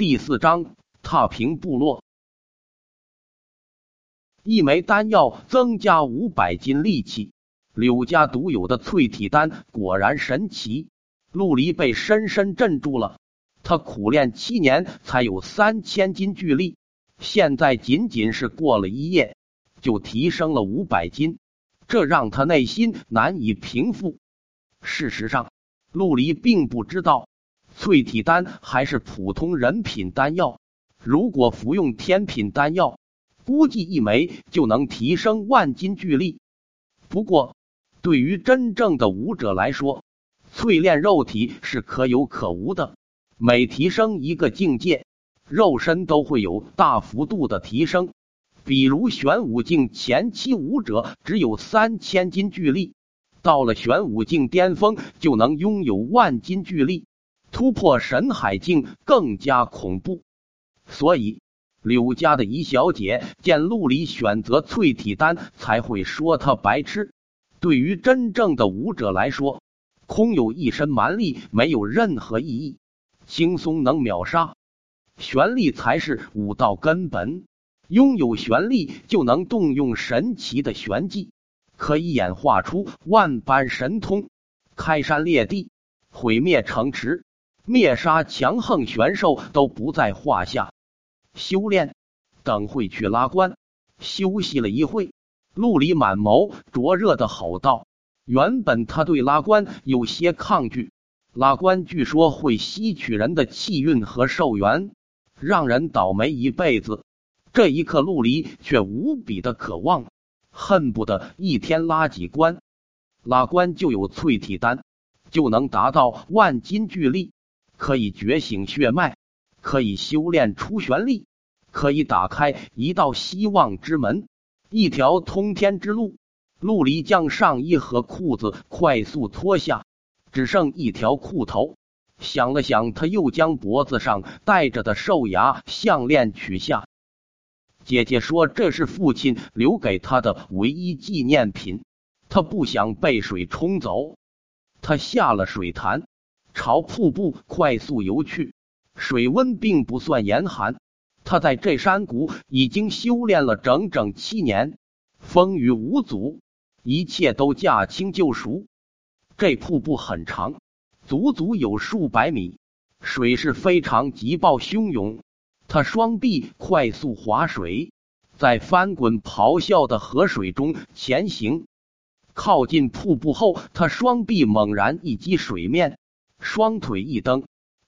第四章踏平部落。一枚丹药增加五百斤力气，柳家独有的淬体丹果然神奇。陆离被深深镇住了。他苦练七年才有三千斤巨力，现在仅仅是过了一夜，就提升了五百斤，这让他内心难以平复。事实上，陆离并不知道。淬体丹还是普通人品丹药，如果服用天品丹药，估计一枚就能提升万斤巨力。不过，对于真正的武者来说，淬炼肉体是可有可无的。每提升一个境界，肉身都会有大幅度的提升。比如玄武境前期武者只有三千斤巨力，到了玄武境巅峰就能拥有万斤巨力。突破神海境更加恐怖，所以柳家的姨小姐见陆离选择淬体丹，才会说他白痴。对于真正的武者来说，空有一身蛮力没有任何意义，轻松能秒杀。玄力才是武道根本，拥有玄力就能动用神奇的玄技，可以演化出万般神通，开山裂地，毁灭城池。灭杀强横玄兽都不在话下。修炼，等会去拉关。休息了一会，陆离满眸灼热的吼道：“原本他对拉关有些抗拒，拉关据说会吸取人的气运和寿元，让人倒霉一辈子。这一刻，陆离却无比的渴望，恨不得一天拉几关。拉关就有淬体丹，就能达到万斤巨力。”可以觉醒血脉，可以修炼出玄力，可以打开一道希望之门，一条通天之路。陆离将上衣和裤子快速脱下，只剩一条裤头。想了想，他又将脖子上戴着的兽牙项链取下。姐姐说这是父亲留给他的唯一纪念品，他不想被水冲走。他下了水潭。朝瀑布快速游去，水温并不算严寒。他在这山谷已经修炼了整整七年，风雨无阻，一切都驾轻就熟。这瀑布很长，足足有数百米，水势非常急暴汹涌。他双臂快速划水，在翻滚咆哮的河水中前行。靠近瀑布后，他双臂猛然一击水面。双腿一蹬，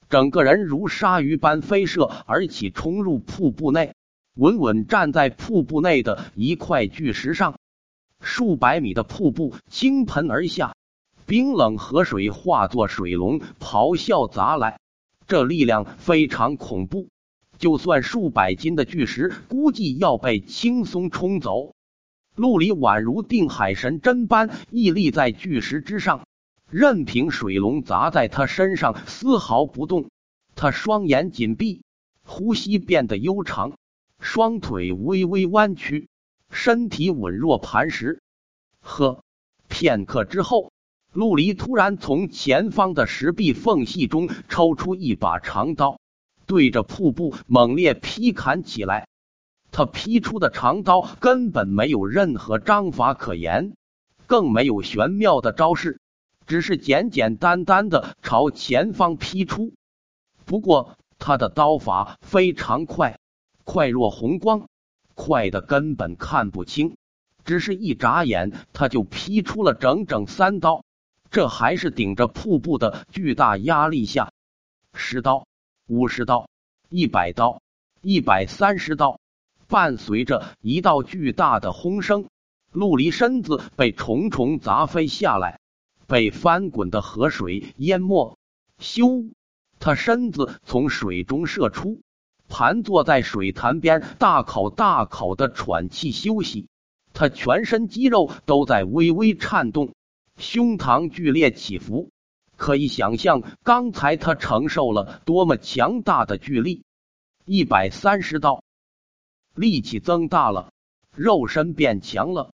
整个人如鲨鱼般飞射而起，冲入瀑布内，稳稳站在瀑布内的一块巨石上。数百米的瀑布倾盆而下，冰冷河水化作水龙，咆哮砸来，这力量非常恐怖。就算数百斤的巨石，估计要被轻松冲走。陆离宛如定海神针般屹立在巨石之上。任凭水龙砸在他身上，丝毫不动。他双眼紧闭，呼吸变得悠长，双腿微微弯曲，身体稳若磐石。呵，片刻之后，陆离突然从前方的石壁缝隙中抽出一把长刀，对着瀑布猛烈劈砍起来。他劈出的长刀根本没有任何章法可言，更没有玄妙的招式。只是简简单单的朝前方劈出，不过他的刀法非常快，快若红光，快的根本看不清。只是一眨眼，他就劈出了整整三刀，这还是顶着瀑布的巨大压力下。十刀、五十刀、一百刀、一百三十刀，伴随着一道巨大的轰声，陆离身子被重重砸飞下来。被翻滚的河水淹没，咻！他身子从水中射出，盘坐在水潭边，大口大口的喘气休息。他全身肌肉都在微微颤动，胸膛剧烈起伏，可以想象刚才他承受了多么强大的巨力。一百三十道，力气增大了，肉身变强了。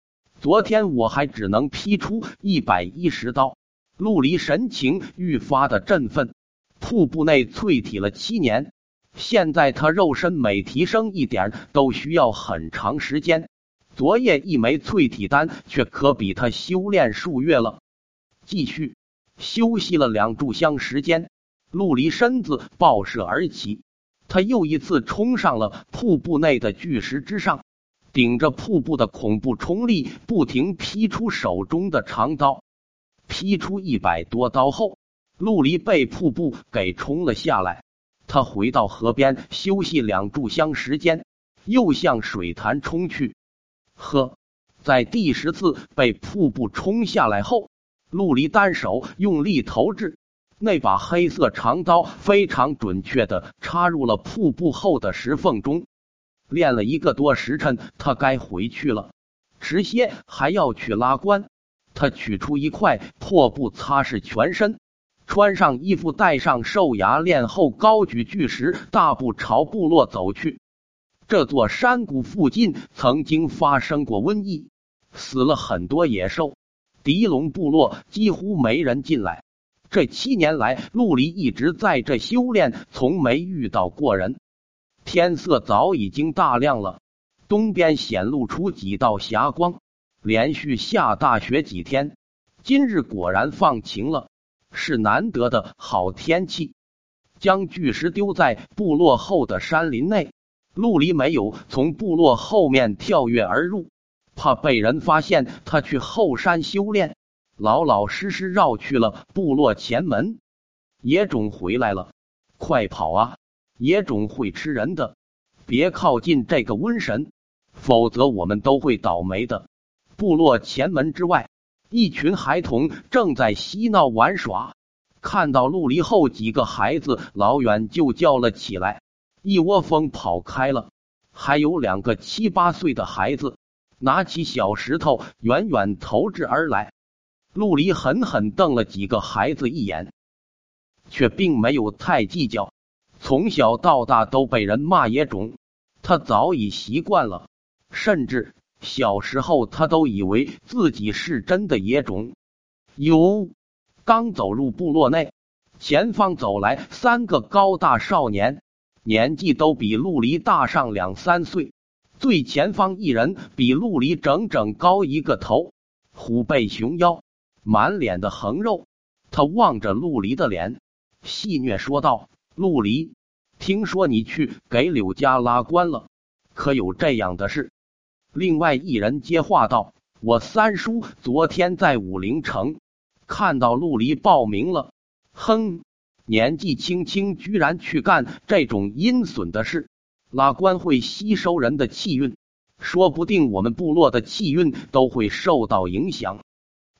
昨天我还只能劈出一百一十刀，陆离神情愈发的振奋。瀑布内淬体了七年，现在他肉身每提升一点，都需要很长时间。昨夜一枚淬体丹，却可比他修炼数月了。继续休息了两炷香时间，陆离身子爆射而起，他又一次冲上了瀑布内的巨石之上，顶着瀑布的恐怖冲力，不停劈出手中的长刀。劈出一百多刀后，陆离被瀑布给冲了下来。他回到河边休息两炷香时间，又向水潭冲去。呵，在第十次被瀑布冲下来后，陆离单手用力投掷那把黑色长刀，非常准确的插入了瀑布后的石缝中。练了一个多时辰，他该回去了。迟些还要去拉关。他取出一块破布擦拭全身。穿上衣服，戴上兽牙链后，高举巨石，大步朝部落走去。这座山谷附近曾经发生过瘟疫，死了很多野兽。狄龙部落几乎没人进来。这七年来，陆离一直在这修炼，从没遇到过人。天色早已经大亮了，东边显露出几道霞光。连续下大雪几天，今日果然放晴了。是难得的好天气。将巨石丢在部落后的山林内，陆离没有从部落后面跳跃而入，怕被人发现他去后山修炼，老老实实绕去了部落前门。野种回来了，快跑啊！野种会吃人的，别靠近这个瘟神，否则我们都会倒霉的。部落前门之外。一群孩童正在嬉闹玩耍，看到陆离后，几个孩子老远就叫了起来，一窝蜂跑开了。还有两个七八岁的孩子拿起小石头远远投掷而来。陆离狠狠瞪了几个孩子一眼，却并没有太计较。从小到大都被人骂野种，他早已习惯了，甚至。小时候，他都以为自己是真的野种。哟，刚走入部落内，前方走来三个高大少年，年纪都比陆离大上两三岁。最前方一人比陆离整整高一个头，虎背熊腰，满脸的横肉。他望着陆离的脸，戏谑说道：“陆离，听说你去给柳家拉关了，可有这样的事？”另外一人接话道：“我三叔昨天在武陵城看到陆离报名了，哼，年纪轻轻居然去干这种阴损的事，拉官会吸收人的气运，说不定我们部落的气运都会受到影响。”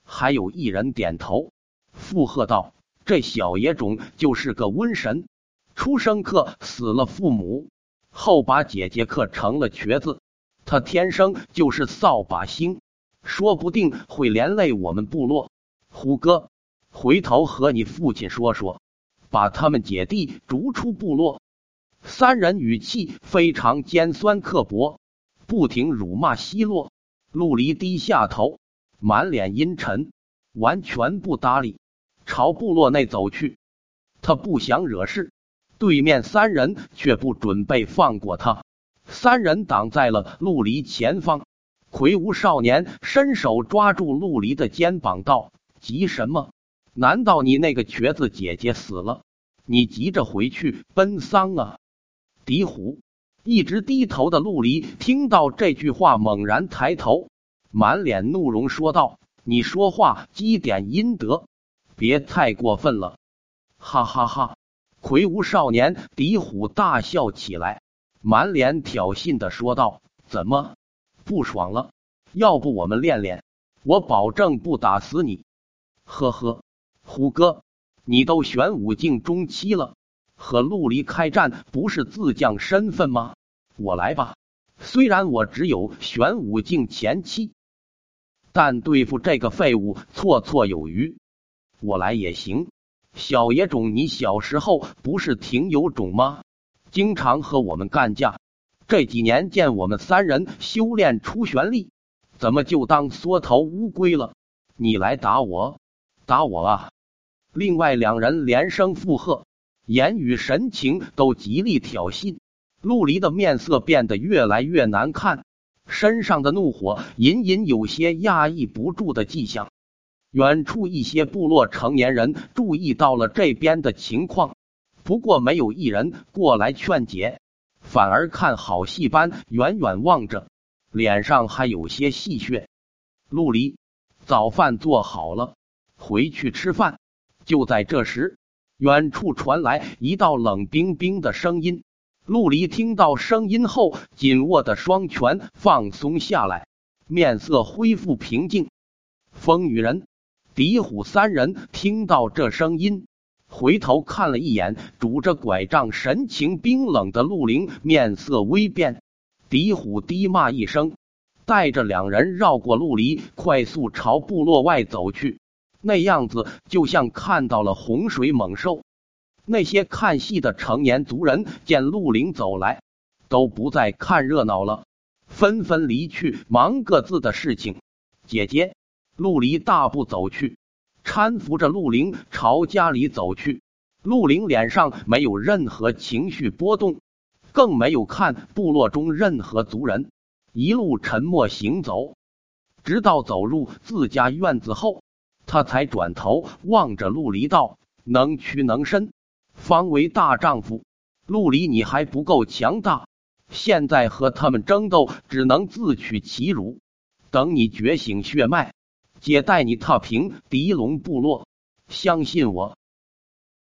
还有一人点头附和道：“这小野种就是个瘟神，出生克死了父母，后把姐姐克成了瘸子。”他天生就是扫把星，说不定会连累我们部落。虎哥，回头和你父亲说说，把他们姐弟逐出部落。三人语气非常尖酸刻薄，不停辱骂奚落。陆离低下头，满脸阴沉，完全不搭理，朝部落内走去。他不想惹事，对面三人却不准备放过他。三人挡在了陆离前方，魁梧少年伸手抓住陆离的肩膀，道：“急什么？难道你那个瘸子姐姐死了？你急着回去奔丧啊？”狄虎一直低头的陆离听到这句话，猛然抬头，满脸怒容，说道：“你说话积点阴德，别太过分了！”哈哈哈！魁梧少年狄虎大笑起来。满脸挑衅的说道：“怎么不爽了？要不我们练练，我保证不打死你。”呵呵，虎哥，你都玄武境中期了，和陆离开战不是自降身份吗？我来吧，虽然我只有玄武境前期，但对付这个废物绰绰有余。我来也行。小野种，你小时候不是挺有种吗？经常和我们干架，这几年见我们三人修炼出玄力，怎么就当缩头乌龟了？你来打我，打我啊！另外两人连声附和。言语神情都极力挑衅。陆离的面色变得越来越难看，身上的怒火隐隐有些压抑不住的迹象。远处一些部落成年人注意到了这边的情况，不过没有一人过来劝解，反而看好戏般远远望着，脸上还有些戏谑。陆离，早饭做好了，回去吃饭。就在这时。远处传来一道冷冰冰的声音。陆离听到声音后，紧握的双拳放松下来，面色恢复平静。风雨人、狄虎三人听到这声音，回头看了一眼拄着拐杖、神情冰冷的陆凌，面色微变。狄虎低骂一声，带着两人绕过陆离，快速朝部落外走去。那样子就像看到了洪水猛兽。那些看戏的成年族人见陆凌走来，都不再看热闹了，纷纷离去，忙各自的事情。姐姐，陆离大步走去，搀扶着陆凌朝家里走去。陆凌脸上没有任何情绪波动，更没有看部落中任何族人，一路沉默行走，直到走入自家院子后。他才转头望着陆离道：“能屈能伸，方为大丈夫。陆离，你还不够强大，现在和他们争斗，只能自取其辱。等你觉醒血脉，姐带你踏平狄龙部落。相信我，